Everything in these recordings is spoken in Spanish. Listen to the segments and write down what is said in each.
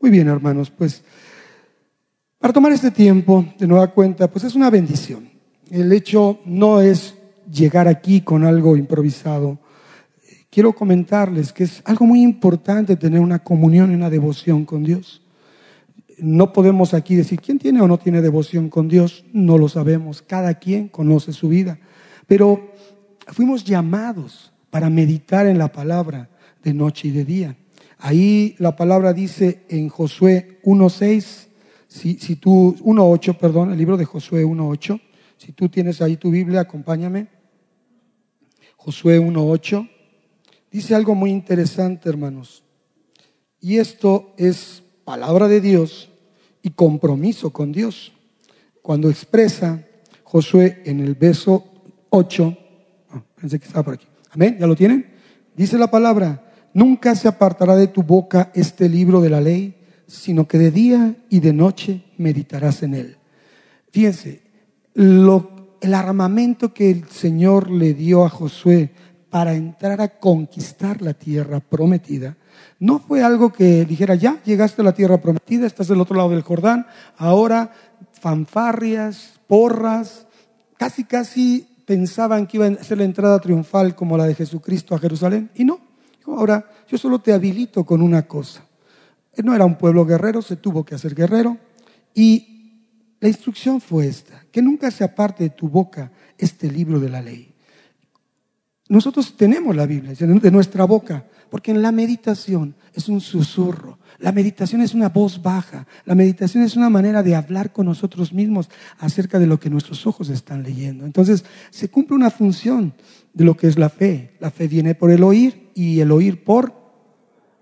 Muy bien, hermanos, pues para tomar este tiempo, de nueva cuenta, pues es una bendición. El hecho no es llegar aquí con algo improvisado. Quiero comentarles que es algo muy importante tener una comunión y una devoción con Dios. No podemos aquí decir quién tiene o no tiene devoción con Dios, no lo sabemos, cada quien conoce su vida, pero fuimos llamados para meditar en la palabra de noche y de día. Ahí la palabra dice en Josué 1.6, si, si tú, 1.8, perdón, el libro de Josué 1.8, si tú tienes ahí tu Biblia, acompáñame. Josué 1.8, dice algo muy interesante, hermanos. Y esto es palabra de Dios y compromiso con Dios. Cuando expresa Josué en el verso 8, ah, pensé que estaba por aquí. Amén, ¿ya lo tienen? Dice la palabra, Nunca se apartará de tu boca este libro de la ley, sino que de día y de noche meditarás en él. Fíjense, el armamento que el Señor le dio a Josué para entrar a conquistar la tierra prometida, no fue algo que dijera, ya llegaste a la tierra prometida, estás del otro lado del Jordán, ahora fanfarrias, porras, casi casi pensaban que iba a ser la entrada triunfal como la de Jesucristo a Jerusalén, y no, ahora yo solo te habilito con una cosa. no era un pueblo guerrero, se tuvo que hacer guerrero. Y la instrucción fue esta, que nunca se aparte de tu boca este libro de la ley. Nosotros tenemos la Biblia de nuestra boca, porque en la meditación es un susurro, la meditación es una voz baja, la meditación es una manera de hablar con nosotros mismos acerca de lo que nuestros ojos están leyendo. Entonces se cumple una función de lo que es la fe. La fe viene por el oír y el oír por...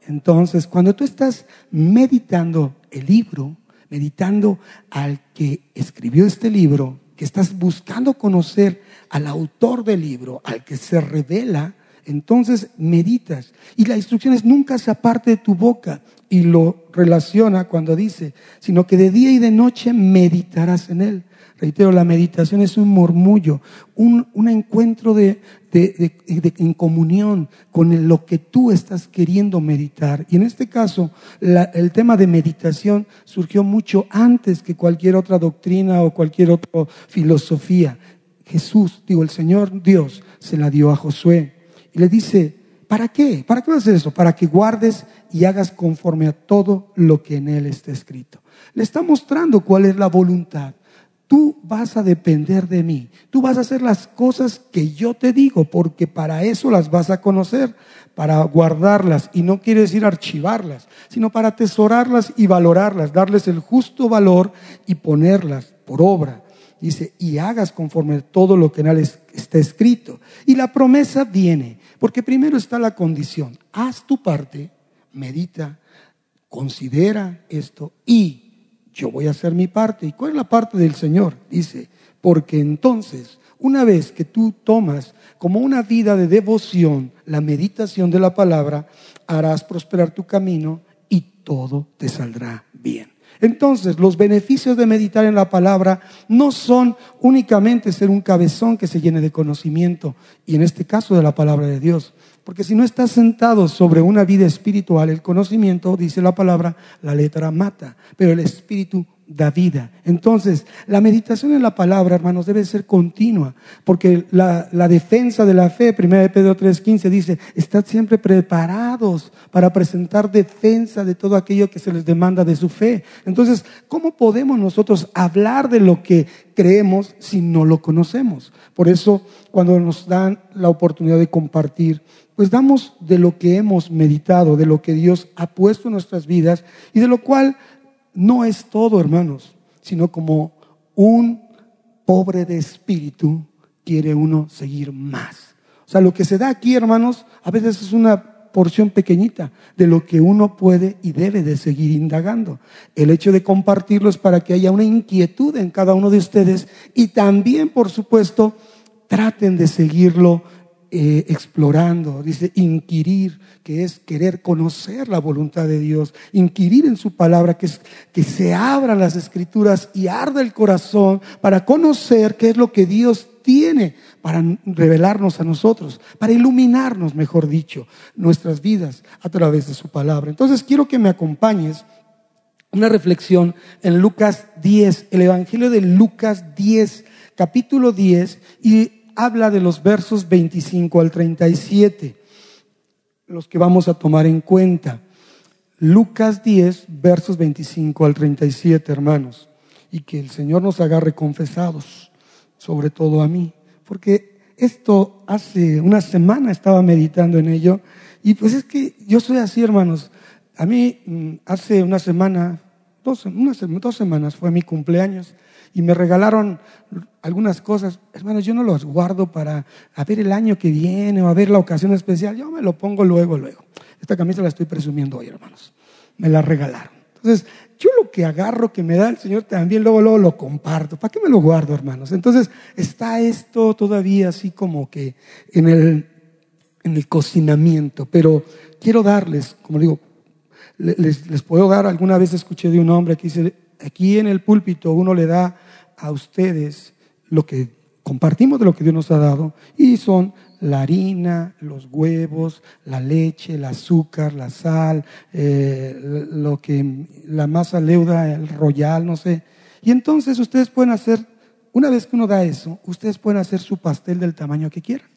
Entonces, cuando tú estás meditando el libro, meditando al que escribió este libro, que estás buscando conocer al autor del libro, al que se revela, entonces meditas. Y la instrucción es nunca se aparte de tu boca. Y lo relaciona cuando dice, sino que de día y de noche meditarás en él. Reitero, la meditación es un murmullo, un, encuentro de, en comunión con lo que tú estás queriendo meditar. Y en este caso, el tema de meditación surgió mucho antes que cualquier otra doctrina o cualquier otra filosofía. Jesús, digo, el Señor Dios se la dio a Josué y le dice, ¿para qué? ¿Para qué vas a hacer eso? Para que guardes y hagas conforme a todo lo que en él está escrito. Le está mostrando cuál es la voluntad. Tú vas a depender de mí. Tú vas a hacer las cosas que yo te digo, porque para eso las vas a conocer, para guardarlas. Y no quiere decir archivarlas, sino para atesorarlas y valorarlas, darles el justo valor y ponerlas por obra. Dice, y hagas conforme todo lo que en él está escrito. Y la promesa viene, porque primero está la condición. Haz tu parte, medita, considera esto y yo voy a hacer mi parte. ¿Y cuál es la parte del Señor? Dice, porque entonces, una vez que tú tomas como una vida de devoción la meditación de la palabra, harás prosperar tu camino y todo te saldrá bien. Entonces, los beneficios de meditar en la palabra no son únicamente ser un cabezón que se llene de conocimiento, y en este caso de la palabra de Dios, porque si no estás sentado sobre una vida espiritual, el conocimiento, dice la palabra, la letra mata, pero el espíritu da vida. Entonces, la meditación en la palabra, hermanos, debe ser continua, porque la, defensa de la fe, 1 Pedro 3:15 dice, estad siempre preparados para presentar defensa de todo aquello que se les demanda de su fe. Entonces, ¿cómo podemos nosotros hablar de lo que creemos si no lo conocemos? Por eso, cuando nos dan la oportunidad de compartir, pues damos de lo que hemos meditado, de lo que Dios ha puesto en nuestras vidas y de lo cual no es todo, hermanos, sino como un pobre de espíritu quiere uno seguir más. O sea, lo que se da aquí, hermanos, a veces es una porción pequeñita de lo que uno puede y debe de seguir indagando. El hecho de compartirlo es para que haya una inquietud en cada uno de ustedes y también, por supuesto, traten de seguirlo eh, explorando, dice inquirir, que es querer conocer la voluntad de Dios, inquirir en su palabra, que es que se abran las escrituras y arda el corazón para conocer qué es lo que Dios tiene para revelarnos a nosotros, para iluminarnos, mejor dicho, nuestras vidas a través de su palabra. Entonces quiero que me acompañes una reflexión en Lucas 10, el Evangelio de Lucas 10, capítulo 10, y habla de los versos 25 al 37, los que vamos a tomar en cuenta. Lucas 10, versos 25 al 37, hermanos, y que el Señor nos agarre confesados, sobre todo a mí, porque esto hace una semana estaba meditando en ello, y pues es que yo soy así, hermanos. A mí mm, hace una semana, dos, dos semanas fue mi cumpleaños, y me regalaron algunas cosas. Hermanos, yo no los guardo para a ver el año que viene o a ver la ocasión especial. Yo me lo pongo luego, luego. Esta camisa la estoy presumiendo hoy, hermanos. Me la regalaron. Entonces, yo lo que agarro que me da el Señor también, luego, luego lo comparto. ¿Para qué me lo guardo, hermanos? Entonces, está esto todavía así como que en el, en el cocinamiento. Pero quiero darles, como digo, les, les puedo dar, alguna vez escuché de un hombre que dice, aquí en el púlpito uno le da a ustedes lo que compartimos de lo que Dios nos ha dado y son la harina, los huevos, la leche, el azúcar, la sal, eh, lo que la masa leuda, el royal, no sé. Y entonces ustedes pueden hacer, una vez que uno da eso, ustedes pueden hacer su pastel del tamaño que quieran.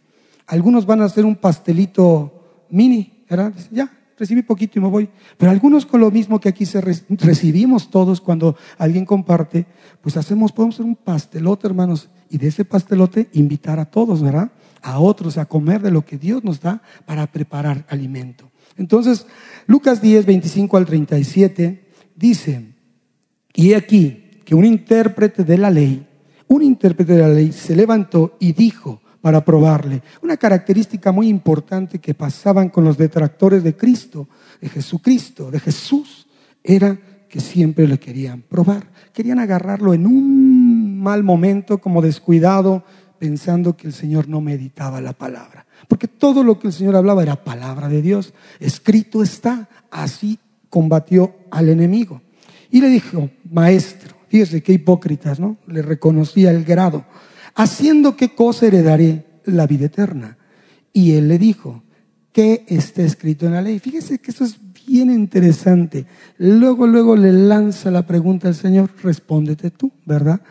Algunos van a hacer un pastelito mini, ¿verdad? Ya, recibí poquito y me voy. Pero algunos con lo mismo que aquí se recibimos todos cuando alguien comparte, pues hacemos, podemos hacer un pastelote, hermanos, y de ese pastelote invitar a todos, ¿verdad? A otros a comer de lo que Dios nos da para preparar alimento. Entonces, Lucas 10, 25 al 37 dice, y aquí que un intérprete de la ley, un intérprete de la ley se levantó y dijo, para probarle. Una característica muy importante que pasaban con los detractores de Cristo, de Jesucristo, de Jesús, era que siempre le querían probar. Querían agarrarlo en un mal momento, como descuidado, pensando que el Señor no meditaba la palabra. Porque todo lo que el Señor hablaba era palabra de Dios. Escrito está. Así combatió al enemigo. Y le dijo, maestro, fíjese qué hipócritas, ¿no? Le reconocía el grado haciendo qué cosa heredaré la vida eterna. Y él le dijo, ¿qué está escrito en la ley? Fíjese que eso es bien interesante. Luego, luego le lanza la pregunta al Señor, respóndete tú, ¿verdad?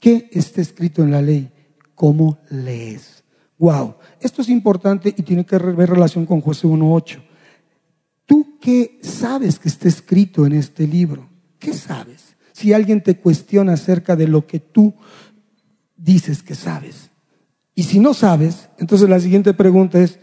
¿Qué está escrito en la ley? ¿Cómo lees? Wow, esto es importante y tiene que ver relación con José 1.8. ¿Tú qué sabes que está escrito en este libro? ¿Qué sabes? Si alguien te cuestiona acerca de lo que tú dices que sabes. Y si no sabes, entonces la siguiente pregunta es,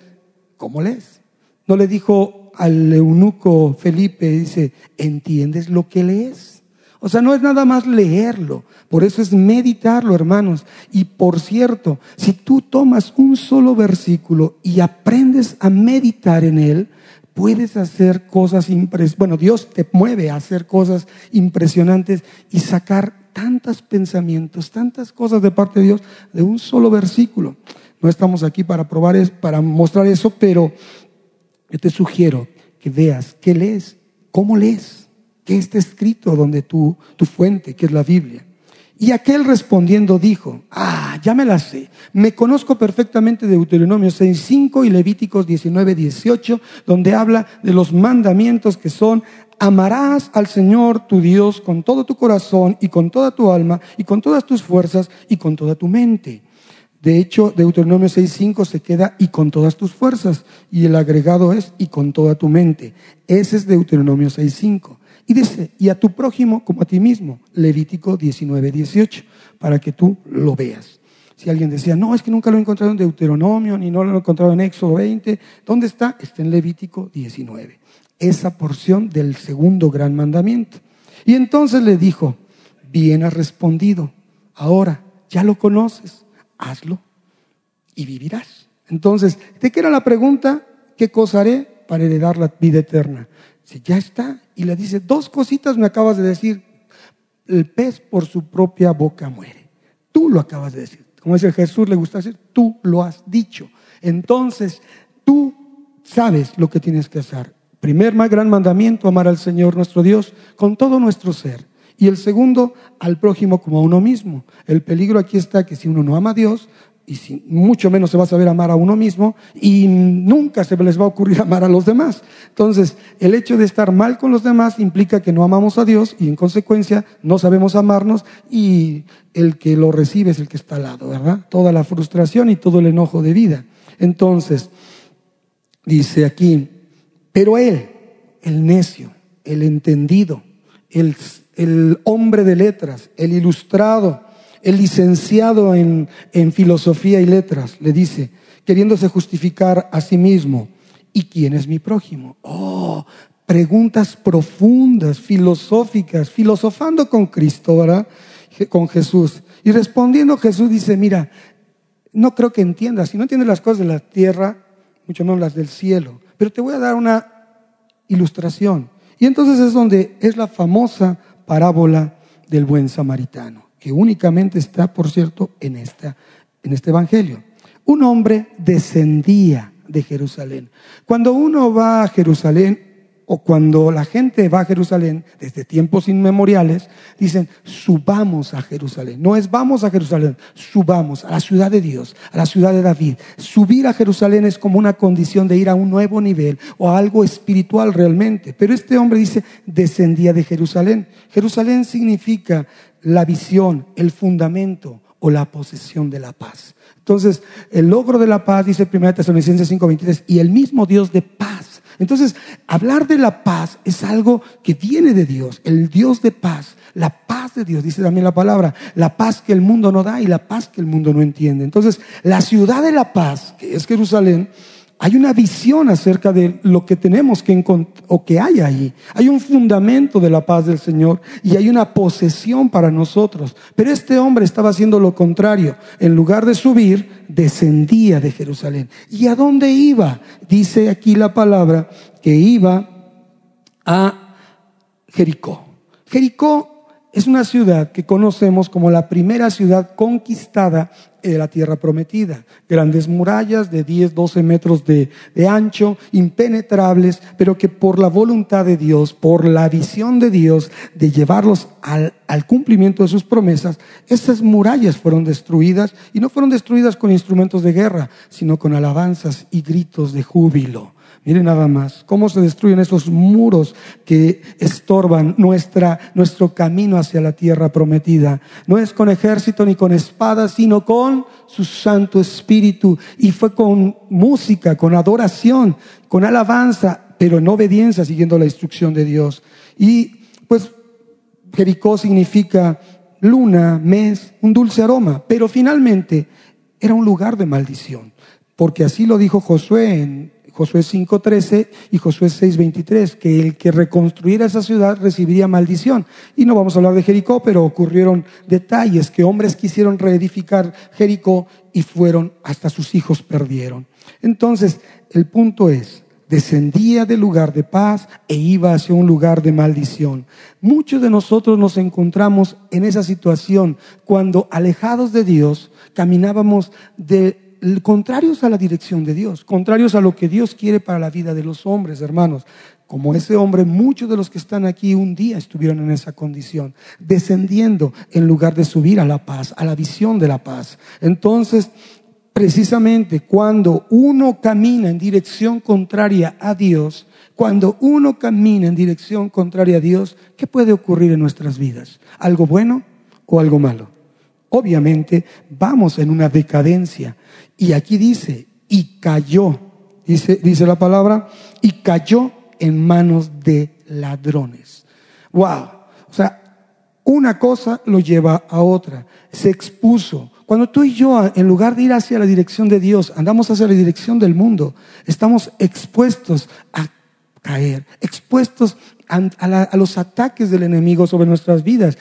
¿cómo lees? No le dijo al eunuco Felipe, dice, ¿entiendes lo que lees? O sea, no es nada más leerlo, por eso es meditarlo, hermanos. Y por cierto, si tú tomas un solo versículo y aprendes a meditar en él, puedes hacer cosas impresionantes. Bueno, Dios te mueve a hacer cosas impresionantes y sacar tantos pensamientos, tantas cosas de parte de Dios de un solo versículo. No estamos aquí para probar, para mostrar eso, pero yo te sugiero que veas qué lees, cómo lees, qué está escrito donde tu, tu fuente, que es la Biblia. Y aquel respondiendo dijo, ah, ya me la sé, me conozco perfectamente de Deuteronomio 6.5 y Levíticos 19.18, donde habla de los mandamientos que son amarás al Señor tu Dios con todo tu corazón y con toda tu alma y con todas tus fuerzas y con toda tu mente. De hecho, Deuteronomio 6.5 se queda y con todas tus fuerzas y el agregado es y con toda tu mente. Ese es Deuteronomio 6.5. Y dice, y a tu prójimo como a ti mismo, Levítico 19.18, para que tú lo veas. Si alguien decía, no, es que nunca lo he encontrado en Deuteronomio, ni no lo he encontrado en Éxodo 20, ¿dónde está? Está en Levítico 19 esa porción del segundo gran mandamiento. Y entonces le dijo, bien has respondido, ahora ya lo conoces, hazlo y vivirás. Entonces, ¿de qué era la pregunta? ¿Qué cosa haré para heredar la vida eterna? Si ya está, y le dice, dos cositas me acabas de decir, el pez por su propia boca muere. Tú lo acabas de decir. Como dice Jesús, le gusta decir, tú lo has dicho. Entonces, tú sabes lo que tienes que hacer. Primer más gran mandamiento, amar al Señor nuestro Dios con todo nuestro ser. Y el segundo, al prójimo como a uno mismo. El peligro aquí está que si uno no ama a Dios, y mucho menos se va a saber amar a uno mismo y nunca se les va a ocurrir amar a los demás. Entonces, el hecho de estar mal con los demás implica que no amamos a Dios y en consecuencia no sabemos amarnos y el que lo recibe es el que está al lado, ¿verdad? Toda la frustración y todo el enojo de vida. Entonces, dice aquí, pero él, el necio, el entendido, el, el hombre de letras, el ilustrado, el licenciado en, filosofía y letras, le dice, queriéndose justificar a sí mismo, ¿y quién es mi prójimo? Oh, preguntas profundas, filosóficas, filosofando con Cristo, ¿verdad? Con Jesús. Y respondiendo Jesús dice, mira, no creo que entiendas, si no entiendes las cosas de la tierra, mucho menos las del cielo, pero te voy a dar una ilustración. Y entonces es donde es la famosa parábola del buen samaritano que únicamente está, por cierto, en, esta, en este Evangelio. Un hombre descendía de Jerusalén. Cuando uno va a Jerusalén, o cuando la gente va a Jerusalén desde tiempos inmemoriales, dicen, subamos a Jerusalén. No es vamos a Jerusalén, subamos a la ciudad de Dios, a la ciudad de David. Subir a Jerusalén es como una condición de ir a un nuevo nivel o a algo espiritual realmente. Pero este hombre dice, descendía de Jerusalén. Jerusalén significa la visión, el fundamento o la posesión de la paz. Entonces, el logro de la paz, dice 1 Tesalonicenses 5:23, y el mismo Dios de paz. Entonces, hablar de la paz es algo que viene de Dios, el Dios de paz, la paz de Dios, dice también la palabra, la paz que el mundo no da y la paz que el mundo no entiende. Entonces, la ciudad de la paz, que es Jerusalén, hay una visión acerca de lo que tenemos que o que hay allí. Hay un fundamento de la paz del Señor y hay una posesión para nosotros. Pero este hombre estaba haciendo lo contrario. En lugar de subir, descendía de Jerusalén. ¿Y a dónde iba? Dice aquí la palabra que iba a Jericó. Jericó es una ciudad que conocemos como la primera ciudad conquistada de la tierra prometida. Grandes murallas de 10, 12 metros de, ancho, impenetrables, pero que por la voluntad de Dios, por la visión de Dios de llevarlos al, al cumplimiento de sus promesas, estas murallas fueron destruidas y no fueron destruidas con instrumentos de guerra, sino con alabanzas y gritos de júbilo. Miren nada más cómo se destruyen esos muros que estorban nuestra, nuestro camino hacia la tierra prometida. No es con ejército ni con espada, sino con su Santo Espíritu. Y fue con música, con adoración, con alabanza, pero en obediencia, siguiendo la instrucción de Dios. Y pues Jericó significa luna, mes, un dulce aroma, pero finalmente era un lugar de maldición, porque así lo dijo Josué en Josué 5.13 y Josué 6.23, que el que reconstruyera esa ciudad recibiría maldición. Y no vamos a hablar de Jericó, pero ocurrieron detalles que hombres quisieron reedificar Jericó y fueron, hasta sus hijos perdieron. Entonces, el punto es, descendía del lugar de paz e iba hacia un lugar de maldición. Muchos de nosotros nos encontramos en esa situación cuando alejados de Dios caminábamos de contrarios a la dirección de Dios, contrarios a lo que Dios quiere para la vida de los hombres, hermanos. Como ese hombre, muchos de los que están aquí un día estuvieron en esa condición, descendiendo en lugar de subir a la paz, a la visión de la paz. Entonces, precisamente cuando uno camina en dirección contraria a Dios, cuando uno camina en dirección contraria a Dios, ¿qué puede ocurrir en nuestras vidas? ¿Algo bueno o algo malo? Obviamente vamos en una decadencia. Y aquí dice, y cayó, dice, dice la palabra, y cayó en manos de ladrones. Wow. O sea, una cosa lo lleva a otra. Se expuso. Cuando tú y yo, en lugar de ir hacia la dirección de Dios, andamos hacia la dirección del mundo, estamos expuestos a caer, expuestos a, los ataques del enemigo sobre nuestras vidas.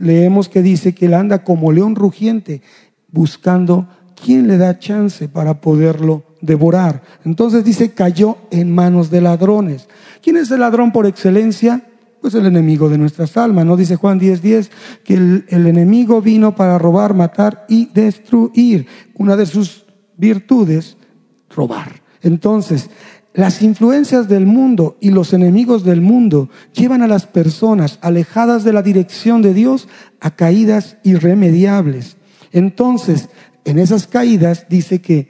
Leemos que dice que él anda como león rugiente buscando quién le da chance para poderlo devorar. Entonces dice, cayó en manos de ladrones. ¿Quién es el ladrón por excelencia? Pues el enemigo de nuestras almas. ¿No dice Juan 10:10 10, que el, el enemigo vino para robar, matar y destruir? Una de sus virtudes, robar. Entonces, las influencias del mundo y los enemigos del mundo llevan a las personas alejadas de la dirección de Dios a caídas irremediables. Entonces, en esas caídas dice que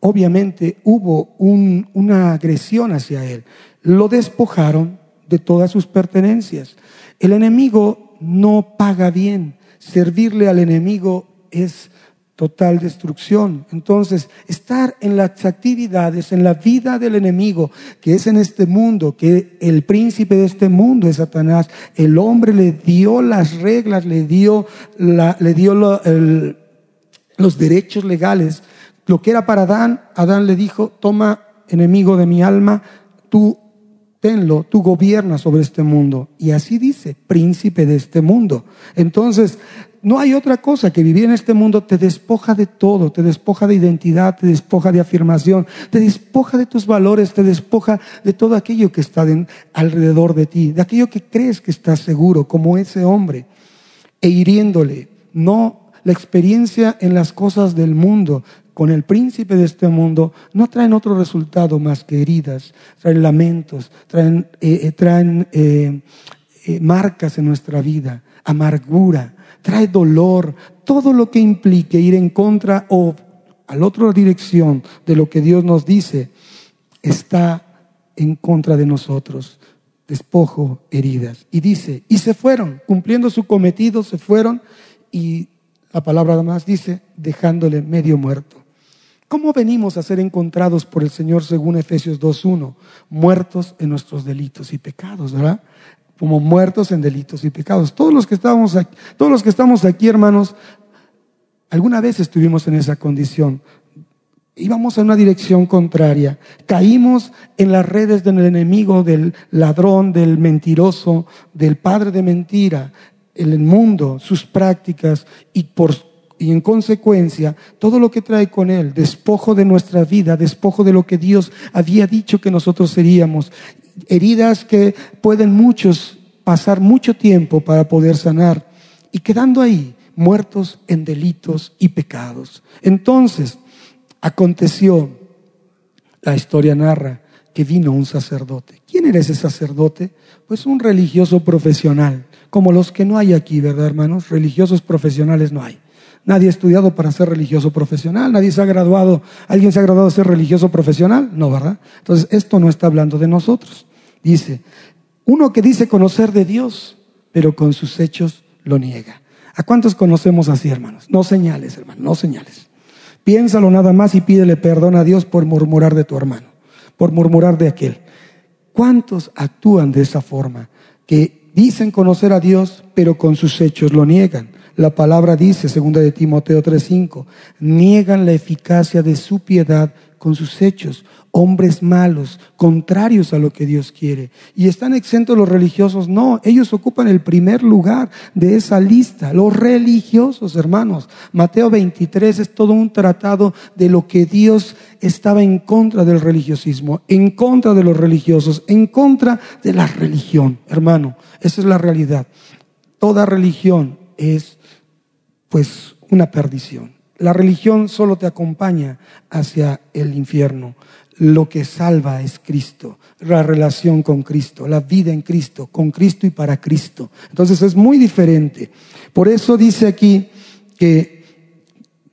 obviamente hubo una agresión hacia él. Lo despojaron de todas sus pertenencias. El enemigo no paga bien. Servirle al enemigo es total destrucción. Entonces, estar en las actividades, en la vida del enemigo, que es en este mundo, que el príncipe de este mundo es Satanás, el hombre le dio las reglas, le dio, la, le dio los derechos legales. Lo que era para Adán, Adán le dijo, toma enemigo de mi alma, tú tenlo, tú gobiernas sobre este mundo. Y así dice, príncipe de este mundo. Entonces, no hay otra cosa que vivir en este mundo te despoja de todo, te despoja de identidad, te despoja de afirmación, te despoja de tus valores, te despoja de todo aquello que está alrededor de ti, de aquello que crees que estás seguro, como ese hombre, e hiriéndole. No, la experiencia en las cosas del mundo con el príncipe de este mundo no traen otro resultado más que heridas, traen lamentos, traen, eh, eh, traen eh, marcas en nuestra vida, amargura trae dolor, todo lo que implique ir en contra o a la otra dirección de lo que Dios nos dice, está en contra de nosotros. Despojo, heridas. Y dice, y se fueron, cumpliendo su cometido, se fueron y la palabra además dice, dejándole medio muerto. ¿Cómo venimos a ser encontrados por el Señor según Efesios 2.1? Muertos en nuestros delitos y pecados, ¿verdad? Como muertos en delitos y pecados. Todos los que estamos aquí, todos los que estamos aquí, hermanos, alguna vez estuvimos en esa condición. Íbamos en una dirección contraria. Caímos en las redes del enemigo, del ladrón, del mentiroso, del padre de mentira, el mundo, sus prácticas y por y en consecuencia todo lo que trae con él, despojo de nuestra vida, despojo de lo que Dios había dicho que nosotros seríamos, heridas que pueden muchos pasar mucho tiempo para poder sanar y quedando ahí muertos en delitos y pecados. Entonces, aconteció, la historia narra, que vino un sacerdote. ¿Quién era ese sacerdote? Pues un religioso profesional, como los que no hay aquí, ¿verdad, hermanos? Religiosos profesionales no hay. Nadie ha estudiado para ser religioso profesional, nadie se ha graduado, ¿alguien se ha graduado a ser religioso profesional? No, ¿verdad? Entonces, esto no está hablando de nosotros. Dice, uno que dice conocer de Dios, pero con sus hechos lo niega. ¿A cuántos conocemos así, hermanos? No señales, hermano, no señales. Piénsalo nada más y pídele perdón a Dios por murmurar de tu hermano, por murmurar de aquel. ¿Cuántos actúan de esa forma? Que dicen conocer a Dios, pero con sus hechos lo niegan. La palabra dice, segunda de Timoteo 3:5, niegan la eficacia de su piedad con sus hechos, hombres malos, contrarios a lo que Dios quiere. Y están exentos los religiosos, no, ellos ocupan el primer lugar de esa lista, los religiosos, hermanos. Mateo 23 es todo un tratado de lo que Dios estaba en contra del religiosismo, en contra de los religiosos, en contra de la religión, hermano. Esa es la realidad. Toda religión es pues una perdición. La religión solo te acompaña hacia el infierno. Lo que salva es Cristo, la relación con Cristo, la vida en Cristo, con Cristo y para Cristo. Entonces es muy diferente. Por eso dice aquí que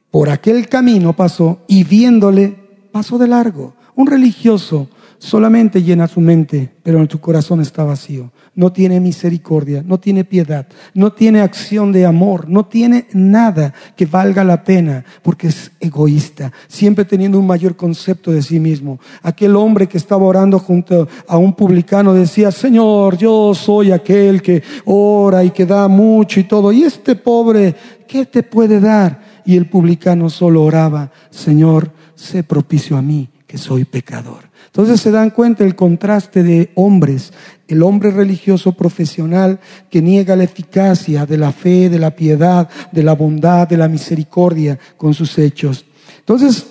por aquel camino pasó y viéndole pasó de largo. Un religioso solamente llena su mente, pero en su corazón está vacío no tiene misericordia, no tiene piedad, no tiene acción de amor, no tiene nada que valga la pena porque es egoísta, siempre teniendo un mayor concepto de sí mismo. Aquel hombre que estaba orando junto a un publicano decía, Señor, yo soy aquel que ora y que da mucho y todo. Y este pobre, ¿qué te puede dar? Y el publicano solo oraba, Señor, sé propicio a mí, que soy pecador. Entonces se dan cuenta el contraste de hombres, el hombre religioso profesional que niega la eficacia de la fe, de la piedad, de la bondad, de la misericordia con sus hechos. Entonces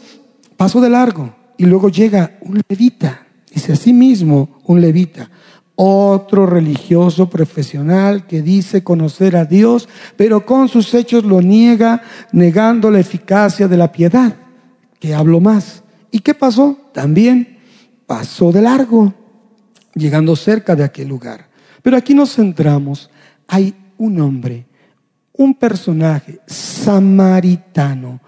pasó de largo y luego llega un levita, dice así mismo un levita, otro religioso profesional que dice conocer a Dios, pero con sus hechos lo niega, negando la eficacia de la piedad, que hablo más. ¿Y qué pasó? También pasó de largo, llegando cerca de aquel lugar. Pero aquí nos centramos, hay un hombre, un personaje samaritano.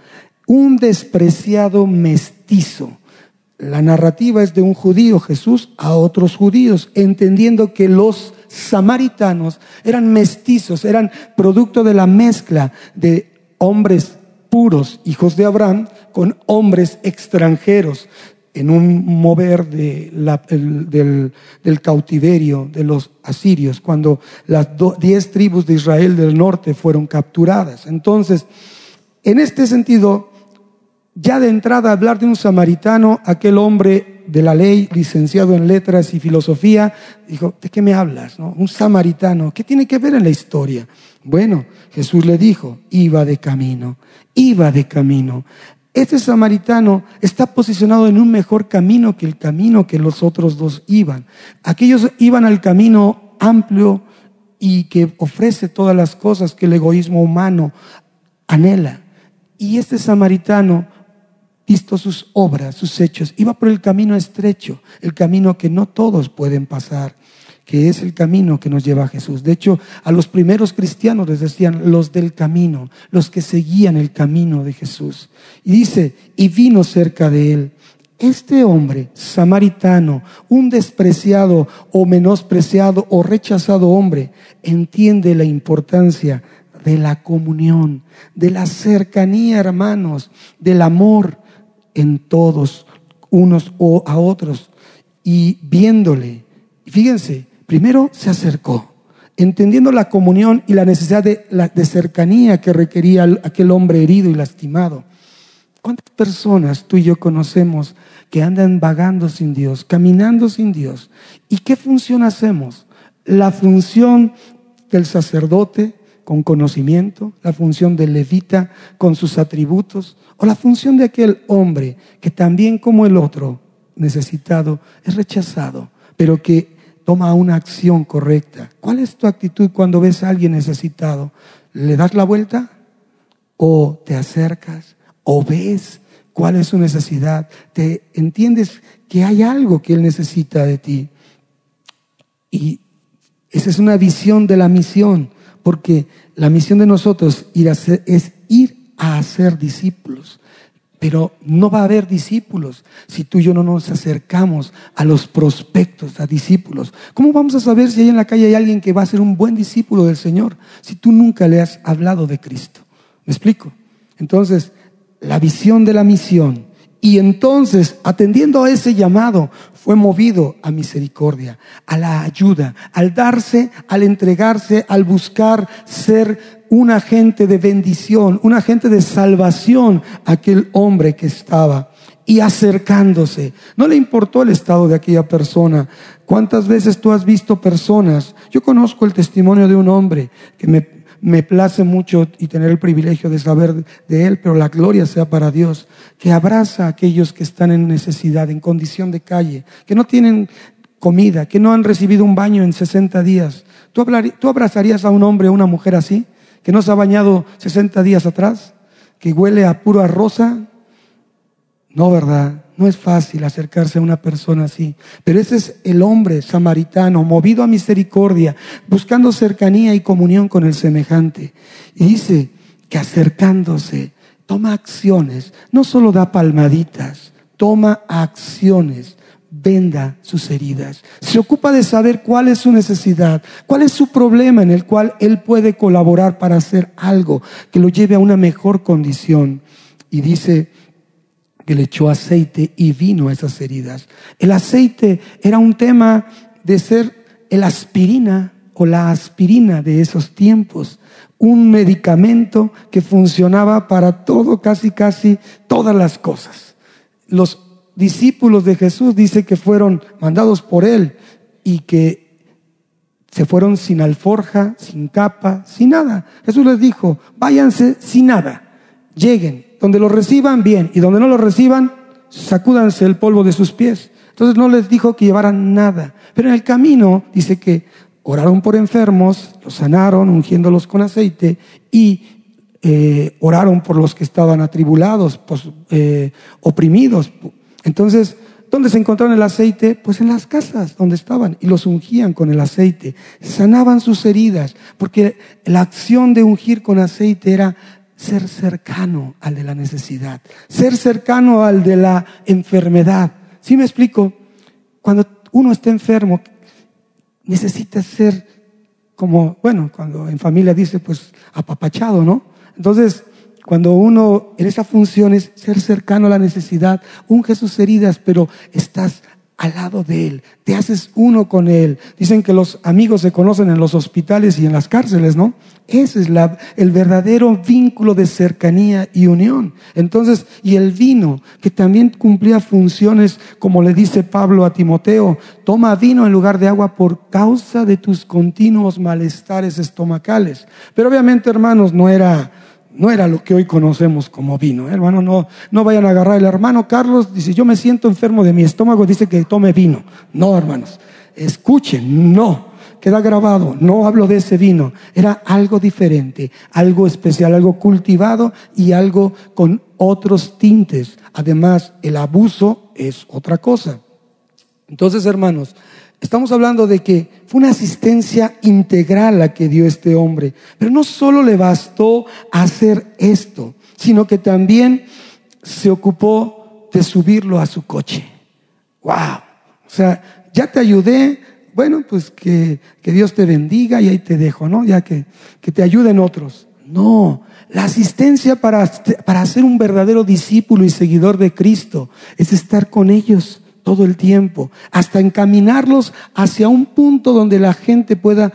un despreciado mestizo. La narrativa es de un judío, Jesús, a otros judíos, entendiendo que los samaritanos eran mestizos, eran producto de la mezcla de hombres puros, hijos de Abraham, con hombres extranjeros en un mover del, cautiverio de los asirios, cuando las diez tribus de Israel del norte fueron capturadas. Entonces, en este sentido, ya de entrada hablar de un samaritano, aquel hombre de la ley, licenciado en letras y filosofía, dijo, ¿de qué me hablas? Un samaritano, ¿qué tiene que ver en la historia? Bueno, Jesús le dijo, iba de camino, iba de camino. Este samaritano está posicionado en un mejor camino que el camino que los otros dos iban. Aquellos iban al camino amplio y que ofrece todas las cosas que el egoísmo humano anhela. Y este samaritano, visto sus obras, sus hechos, iba por el camino estrecho, el camino que no todos pueden pasar que es el camino que nos lleva a Jesús. De hecho, a los primeros cristianos les decían los del camino, los que seguían el camino de Jesús. Y dice, y vino cerca de él. Este hombre samaritano, un despreciado o menospreciado o rechazado hombre, entiende la importancia de la comunión, de la cercanía, hermanos, del amor en todos, unos o a otros. Y viéndole, fíjense, Primero se acercó, entendiendo la comunión y la necesidad de, cercanía que requería aquel hombre herido y lastimado. ¿Cuántas personas tú y yo conocemos que andan vagando sin Dios, caminando sin Dios? ¿Y qué función hacemos? La función del sacerdote con conocimiento, la función del levita con sus atributos, o la función de aquel hombre que también como el otro, necesitado, es rechazado, pero que toma una acción correcta. ¿Cuál es tu actitud cuando ves a alguien necesitado? ¿Le das la vuelta? ¿O te acercas? ¿O ves cuál es su necesidad? ¿Te entiendes que hay algo que él necesita de ti? Y esa es una visión de la misión, porque la misión de nosotros es ir a hacer discípulos. Pero no va a haber discípulos si tú y yo no nos acercamos a los prospectos, a discípulos. ¿Cómo vamos a saber si hay en la calle hay alguien que va a ser un buen discípulo del Señor si tú nunca le has hablado de Cristo? ¿Me explico? Entonces, la visión de la misión. Y entonces, atendiendo a ese llamado, fue movido a misericordia, a la ayuda, al darse, al entregarse, al buscar ser un agente de bendición, un agente de salvación a aquel hombre que estaba y acercándose. No le importó el estado de aquella persona. ¿Cuántas veces tú has visto personas? Yo conozco el testimonio de un hombre que me, me place mucho y tener el privilegio de saber de él, pero la gloria sea para Dios, que abraza a aquellos que están en necesidad, en condición de calle, que no tienen comida, que no han recibido un baño en 60 días. ¿Tú, ¿Tú abrazarías a un hombre o una mujer así? Que no se ha bañado 60 días atrás, que huele a puro a rosa. No, ¿verdad? No es fácil acercarse a una persona así. Pero ese es el hombre samaritano, movido a misericordia, buscando cercanía y comunión con el semejante. Y dice que acercándose, toma acciones, no solo da palmaditas, toma acciones venda sus heridas. Se ocupa de saber cuál es su necesidad, cuál es su problema en el cual él puede colaborar para hacer algo que lo lleve a una mejor condición. Y dice que le echó aceite y vino a esas heridas. El aceite era un tema de ser el aspirina o la aspirina de esos tiempos, un medicamento que funcionaba para todo, casi, casi todas las cosas. Los discípulos de Jesús dice que fueron mandados por él y que se fueron sin alforja, sin capa, sin nada. Jesús les dijo, váyanse sin nada, lleguen, donde lo reciban bien y donde no lo reciban, sacúdanse el polvo de sus pies. Entonces no les dijo que llevaran nada, pero en el camino dice que oraron por enfermos, los sanaron ungiéndolos con aceite y eh, oraron por los que estaban atribulados, eh, oprimidos entonces, ¿dónde se encontraron el aceite? Pues en las casas donde estaban y los ungían con el aceite, sanaban sus heridas, porque la acción de ungir con aceite era ser cercano al de la necesidad, ser cercano al de la enfermedad. ¿Sí me explico? Cuando uno está enfermo, necesita ser como, bueno, cuando en familia dice, pues apapachado, ¿no? Entonces, cuando uno en esa función es ser cercano a la necesidad, unge sus heridas, pero estás al lado de Él, te haces uno con Él. Dicen que los amigos se conocen en los hospitales y en las cárceles, ¿no? Ese es la, el verdadero vínculo de cercanía y unión. Entonces, y el vino, que también cumplía funciones, como le dice Pablo a Timoteo, toma vino en lugar de agua por causa de tus continuos malestares estomacales. Pero obviamente, hermanos, no era no era lo que hoy conocemos como vino. ¿eh? Hermano, no, no vayan a agarrar. El hermano Carlos dice, yo me siento enfermo de mi estómago, dice que tome vino. No, hermanos, escuchen, no. Queda grabado, no hablo de ese vino. Era algo diferente, algo especial, algo cultivado y algo con otros tintes. Además, el abuso es otra cosa. Entonces, hermanos, Estamos hablando de que fue una asistencia integral la que dio este hombre. Pero no solo le bastó hacer esto, sino que también se ocupó de subirlo a su coche. ¡Wow! O sea, ya te ayudé, bueno, pues que, que Dios te bendiga y ahí te dejo, ¿no? Ya que, que te ayuden otros. No, la asistencia para, para ser un verdadero discípulo y seguidor de Cristo es estar con ellos todo el tiempo, hasta encaminarlos hacia un punto donde la gente pueda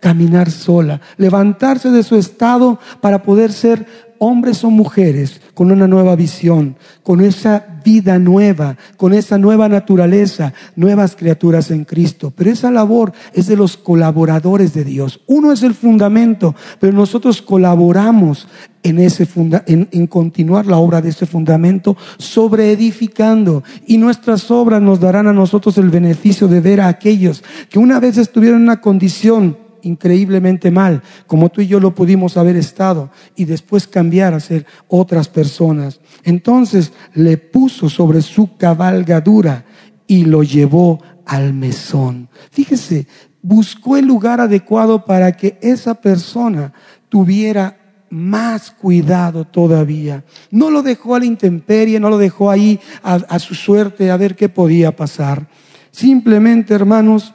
caminar sola, levantarse de su estado para poder ser hombres o mujeres con una nueva visión, con esa vida nueva, con esa nueva naturaleza, nuevas criaturas en Cristo. Pero esa labor es de los colaboradores de Dios. Uno es el fundamento, pero nosotros colaboramos en, ese funda en, en continuar la obra de ese fundamento, sobre edificando. Y nuestras obras nos darán a nosotros el beneficio de ver a aquellos que una vez estuvieron en una condición increíblemente mal, como tú y yo lo pudimos haber estado, y después cambiar a ser otras personas. Entonces le puso sobre su cabalgadura y lo llevó al mesón. Fíjese, buscó el lugar adecuado para que esa persona tuviera más cuidado todavía. No lo dejó a la intemperie, no lo dejó ahí a, a su suerte a ver qué podía pasar. Simplemente, hermanos,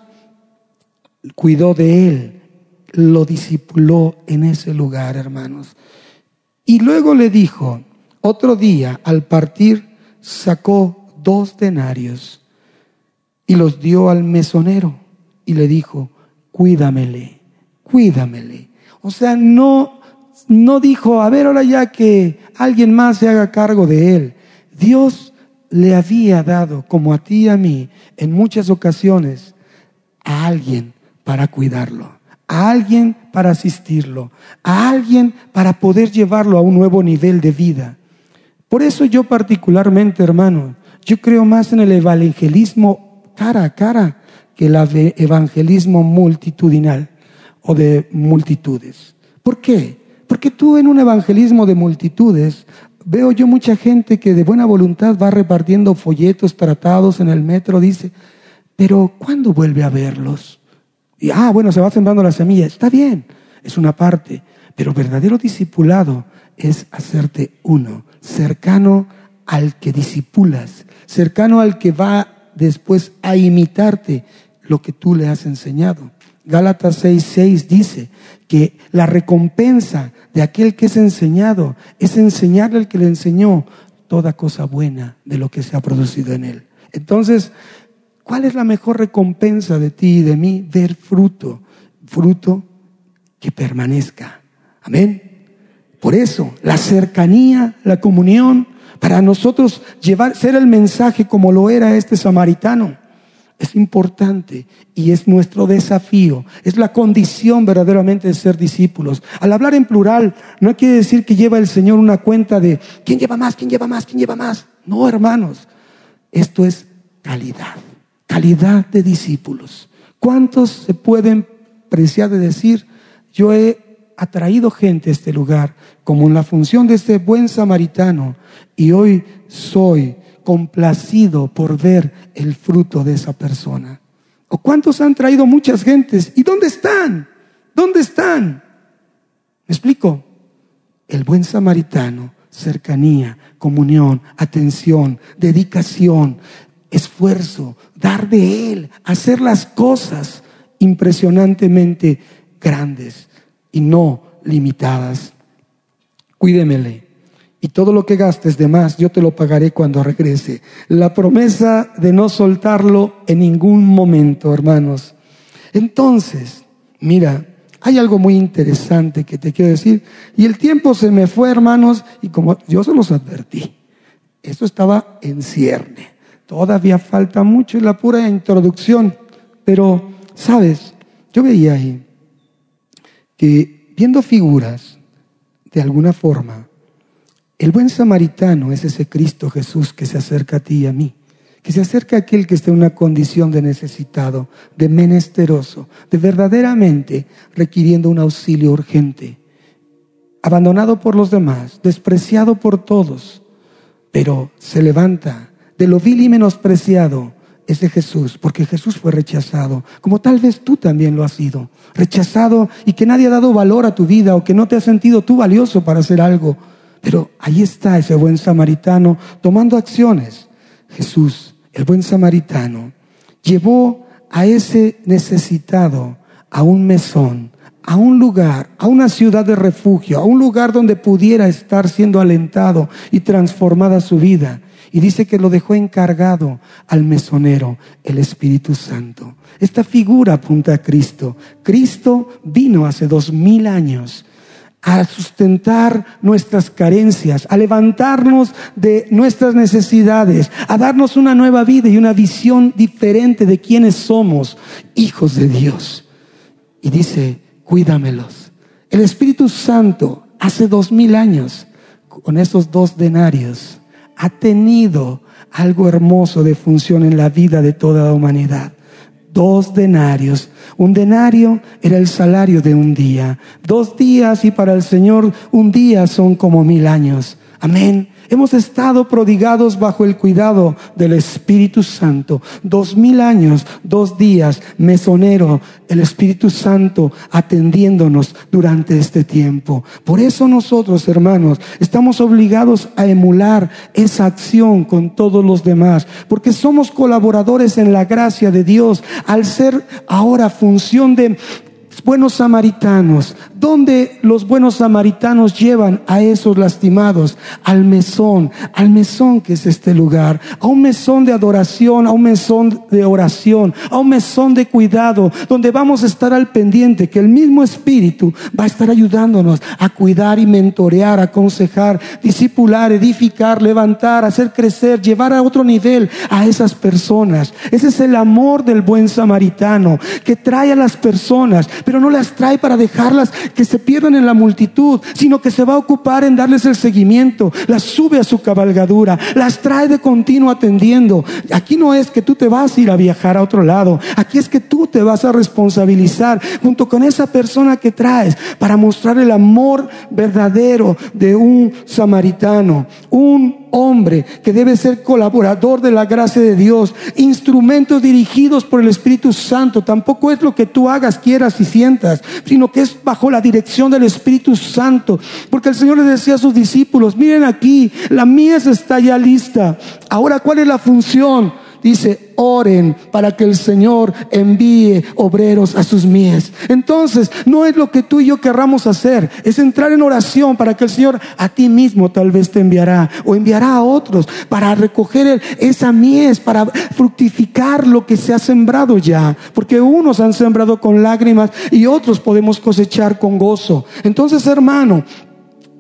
cuidó de él, lo discipuló en ese lugar, hermanos. Y luego le dijo, otro día al partir sacó dos denarios y los dio al mesonero y le dijo, cuídamele, cuídamele. O sea, no, no dijo, a ver, ahora ya que alguien más se haga cargo de él. Dios le había dado, como a ti y a mí, en muchas ocasiones, a alguien para cuidarlo, a alguien para asistirlo, a alguien para poder llevarlo a un nuevo nivel de vida. Por eso yo particularmente, hermano, yo creo más en el evangelismo cara a cara que el evangelismo multitudinal o de multitudes. ¿Por qué? Porque tú en un evangelismo de multitudes veo yo mucha gente que de buena voluntad va repartiendo folletos, tratados en el metro, dice, pero ¿cuándo vuelve a verlos? Y, ah, bueno, se va sembrando la semilla. Está bien, es una parte. Pero verdadero discipulado es hacerte uno, cercano al que disipulas, cercano al que va después a imitarte lo que tú le has enseñado. Gálatas 6:6 dice que la recompensa de aquel que es enseñado es enseñarle al que le enseñó toda cosa buena de lo que se ha producido en él. Entonces, ¿Cuál es la mejor recompensa de ti y de mí? Ver fruto, fruto que permanezca. Amén. Por eso, la cercanía, la comunión, para nosotros llevar, ser el mensaje como lo era este samaritano, es importante y es nuestro desafío, es la condición verdaderamente de ser discípulos. Al hablar en plural, no quiere decir que lleva el Señor una cuenta de quién lleva más, quién lleva más, quién lleva más. No, hermanos, esto es calidad calidad de discípulos. ¿Cuántos se pueden preciar de decir, yo he atraído gente a este lugar como en la función de este buen samaritano y hoy soy complacido por ver el fruto de esa persona? ¿O cuántos han traído muchas gentes? ¿Y dónde están? ¿Dónde están? ¿Me explico? el buen samaritano, cercanía, comunión, atención, dedicación, esfuerzo, dar de Él, hacer las cosas impresionantemente grandes y no limitadas. Cuídemele. Y todo lo que gastes de más, yo te lo pagaré cuando regrese. La promesa de no soltarlo en ningún momento, hermanos. Entonces, mira, hay algo muy interesante que te quiero decir. Y el tiempo se me fue, hermanos, y como yo se los advertí, esto estaba en cierne. Todavía falta mucho en la pura introducción. Pero, ¿sabes? Yo veía ahí que viendo figuras, de alguna forma, el buen samaritano es ese Cristo Jesús que se acerca a ti y a mí, que se acerca a aquel que está en una condición de necesitado, de menesteroso, de verdaderamente requiriendo un auxilio urgente, abandonado por los demás, despreciado por todos, pero se levanta de lo vil y menospreciado es de Jesús, porque Jesús fue rechazado, como tal vez tú también lo has sido, rechazado y que nadie ha dado valor a tu vida o que no te has sentido tú valioso para hacer algo. Pero ahí está ese buen samaritano tomando acciones. Jesús, el buen samaritano, llevó a ese necesitado a un mesón, a un lugar, a una ciudad de refugio, a un lugar donde pudiera estar siendo alentado y transformada su vida. Y dice que lo dejó encargado al mesonero, el Espíritu Santo. Esta figura apunta a Cristo. Cristo vino hace dos mil años a sustentar nuestras carencias, a levantarnos de nuestras necesidades, a darnos una nueva vida y una visión diferente de quienes somos, hijos de Dios. Y dice, cuídamelos. El Espíritu Santo hace dos mil años, con esos dos denarios, ha tenido algo hermoso de función en la vida de toda la humanidad. Dos denarios. Un denario era el salario de un día. Dos días y para el Señor un día son como mil años. Amén. Hemos estado prodigados bajo el cuidado del Espíritu Santo. Dos mil años, dos días, mesonero, el Espíritu Santo atendiéndonos durante este tiempo. Por eso nosotros, hermanos, estamos obligados a emular esa acción con todos los demás, porque somos colaboradores en la gracia de Dios al ser ahora función de buenos samaritanos. ¿Dónde los buenos samaritanos llevan a esos lastimados? Al mesón, al mesón que es este lugar, a un mesón de adoración, a un mesón de oración, a un mesón de cuidado, donde vamos a estar al pendiente, que el mismo Espíritu va a estar ayudándonos a cuidar y mentorear, aconsejar, discipular, edificar, levantar, hacer crecer, llevar a otro nivel a esas personas. Ese es el amor del buen samaritano, que trae a las personas, pero no las trae para dejarlas que se pierdan en la multitud, sino que se va a ocupar en darles el seguimiento, las sube a su cabalgadura, las trae de continuo atendiendo. Aquí no es que tú te vas a ir a viajar a otro lado, aquí es que tú te vas a responsabilizar junto con esa persona que traes para mostrar el amor verdadero de un samaritano, un hombre que debe ser colaborador de la gracia de Dios, instrumentos dirigidos por el Espíritu Santo. Tampoco es lo que tú hagas, quieras y sientas, sino que es bajo la dirección del Espíritu Santo. Porque el Señor le decía a sus discípulos, miren aquí, la mies está ya lista. Ahora, ¿cuál es la función? Dice, oren para que el Señor envíe obreros a sus mies. Entonces, no es lo que tú y yo querramos hacer, es entrar en oración para que el Señor a ti mismo tal vez te enviará o enviará a otros para recoger esa mies, para fructificar lo que se ha sembrado ya, porque unos han sembrado con lágrimas y otros podemos cosechar con gozo. Entonces, hermano,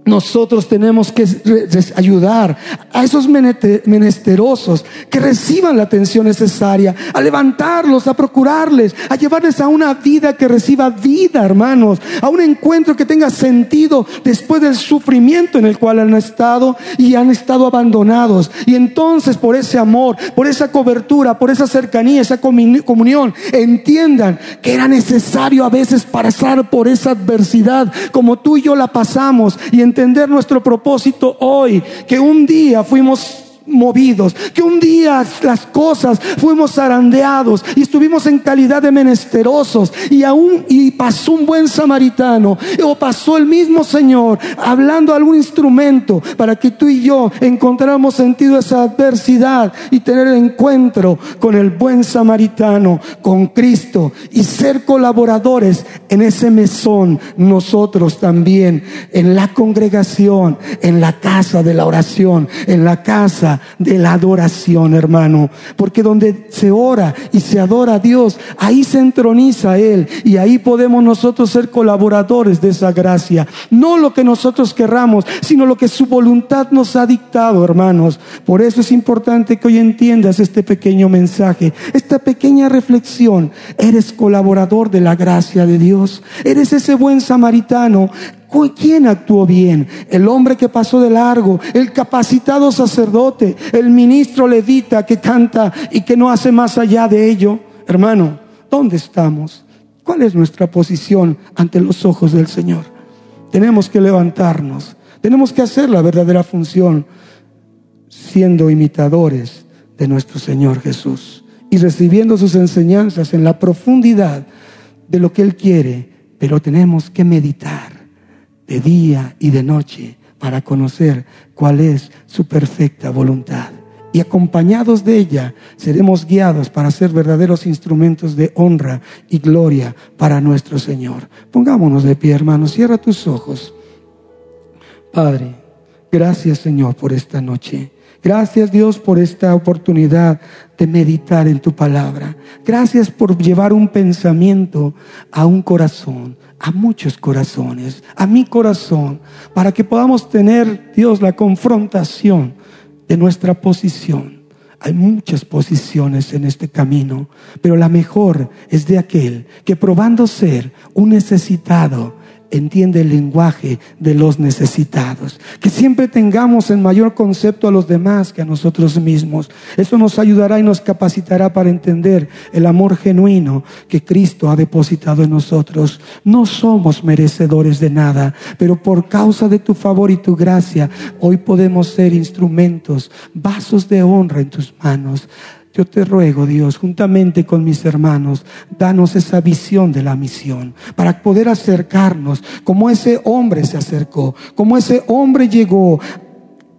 nosotros tenemos que ayudar a esos menesterosos que reciban la atención necesaria, a levantarlos, a procurarles, a llevarles a una vida que reciba vida, hermanos, a un encuentro que tenga sentido después del sufrimiento en el cual han estado y han estado abandonados. Y entonces por ese amor, por esa cobertura, por esa cercanía, esa comunión, entiendan que era necesario a veces pasar por esa adversidad como tú y yo la pasamos y entender nuestro propósito hoy, que un día fuimos movidos, que un día las cosas fuimos zarandeados y estuvimos en calidad de menesterosos y aún y pasó un buen samaritano o pasó el mismo Señor hablando algún instrumento para que tú y yo encontráramos sentido esa adversidad y tener el encuentro con el buen samaritano, con Cristo y ser colaboradores en ese mesón nosotros también, en la congregación, en la casa de la oración, en la casa de la adoración, hermano. Porque donde se ora y se adora a Dios, ahí se entroniza Él y ahí podemos nosotros ser colaboradores de esa gracia. No lo que nosotros querramos, sino lo que su voluntad nos ha dictado, hermanos. Por eso es importante que hoy entiendas este pequeño mensaje, esta pequeña reflexión. Eres colaborador de la gracia de Dios. Eres ese buen samaritano ¿Quién actuó bien? El hombre que pasó de largo, el capacitado sacerdote, el ministro levita que canta y que no hace más allá de ello. Hermano, ¿dónde estamos? ¿Cuál es nuestra posición ante los ojos del Señor? Tenemos que levantarnos, tenemos que hacer la verdadera función siendo imitadores de nuestro Señor Jesús y recibiendo sus enseñanzas en la profundidad de lo que Él quiere, pero tenemos que meditar de día y de noche para conocer cuál es su perfecta voluntad. Y acompañados de ella seremos guiados para ser verdaderos instrumentos de honra y gloria para nuestro Señor. Pongámonos de pie, hermanos. Cierra tus ojos. Padre, gracias Señor por esta noche. Gracias Dios por esta oportunidad de meditar en tu palabra. Gracias por llevar un pensamiento a un corazón, a muchos corazones, a mi corazón, para que podamos tener, Dios, la confrontación de nuestra posición. Hay muchas posiciones en este camino, pero la mejor es de aquel que probando ser un necesitado, entiende el lenguaje de los necesitados. Que siempre tengamos en mayor concepto a los demás que a nosotros mismos. Eso nos ayudará y nos capacitará para entender el amor genuino que Cristo ha depositado en nosotros. No somos merecedores de nada, pero por causa de tu favor y tu gracia, hoy podemos ser instrumentos, vasos de honra en tus manos. Yo te ruego, Dios, juntamente con mis hermanos, danos esa visión de la misión para poder acercarnos como ese hombre se acercó, como ese hombre llegó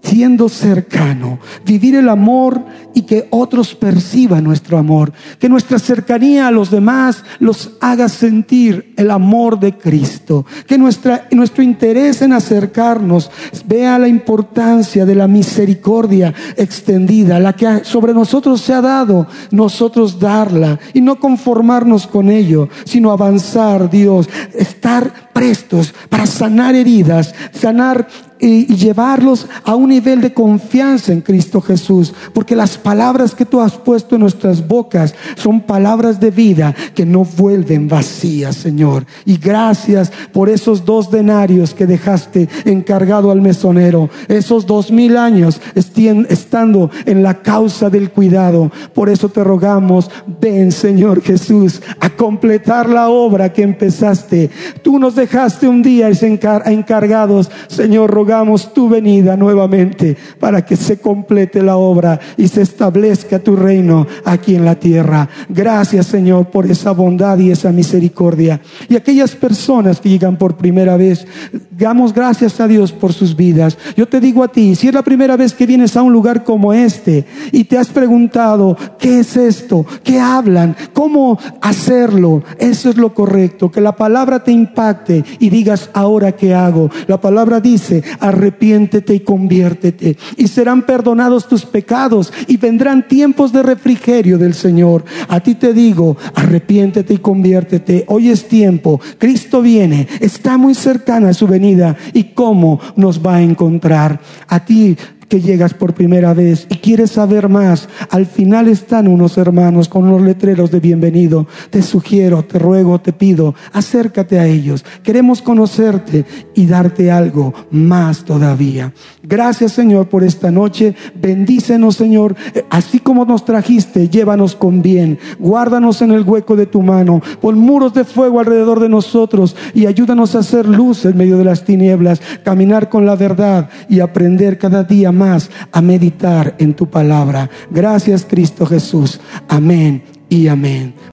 siendo cercano, vivir el amor y que otros perciban nuestro amor, que nuestra cercanía a los demás los haga sentir el amor de Cristo, que nuestra, nuestro interés en acercarnos vea la importancia de la misericordia extendida, la que sobre nosotros se ha dado, nosotros darla y no conformarnos con ello, sino avanzar, Dios, estar prestos para sanar heridas, sanar y, llevarlos a un nivel de confianza en Cristo Jesús. Porque las palabras que tú has puesto en nuestras bocas son palabras de vida que no vuelven vacías, Señor. Y gracias por esos dos denarios que dejaste encargado al mesonero. Esos dos mil años estando en la causa del cuidado. Por eso te rogamos, ven, Señor Jesús, a completar la obra que empezaste. Tú nos dejaste un día encargados, Señor, rogamos tu venida nuevamente para que se complete la obra y se establezca tu reino aquí en la tierra. Gracias Señor por esa bondad y esa misericordia. Y aquellas personas que llegan por primera vez, damos gracias a Dios por sus vidas. Yo te digo a ti, si es la primera vez que vienes a un lugar como este y te has preguntado, ¿qué es esto? ¿Qué hablan? ¿Cómo hacerlo? Eso es lo correcto, que la palabra te impacte y digas, ahora qué hago. La palabra dice, arrepiéntete y conviértete y serán perdonados tus pecados y vendrán tiempos de refrigerio del Señor. A ti te digo, arrepiéntete y conviértete. Hoy es tiempo. Cristo viene, está muy cercana a su venida y cómo nos va a encontrar. A ti llegas por primera vez y quieres saber más, al final están unos hermanos con unos letreros de bienvenido. Te sugiero, te ruego, te pido, acércate a ellos. Queremos conocerte y darte algo más todavía. Gracias Señor por esta noche. Bendícenos Señor. Así como nos trajiste, llévanos con bien. Guárdanos en el hueco de tu mano. Pon muros de fuego alrededor de nosotros y ayúdanos a hacer luz en medio de las tinieblas. Caminar con la verdad y aprender cada día más a meditar en tu palabra. Gracias Cristo Jesús. Amén y amén.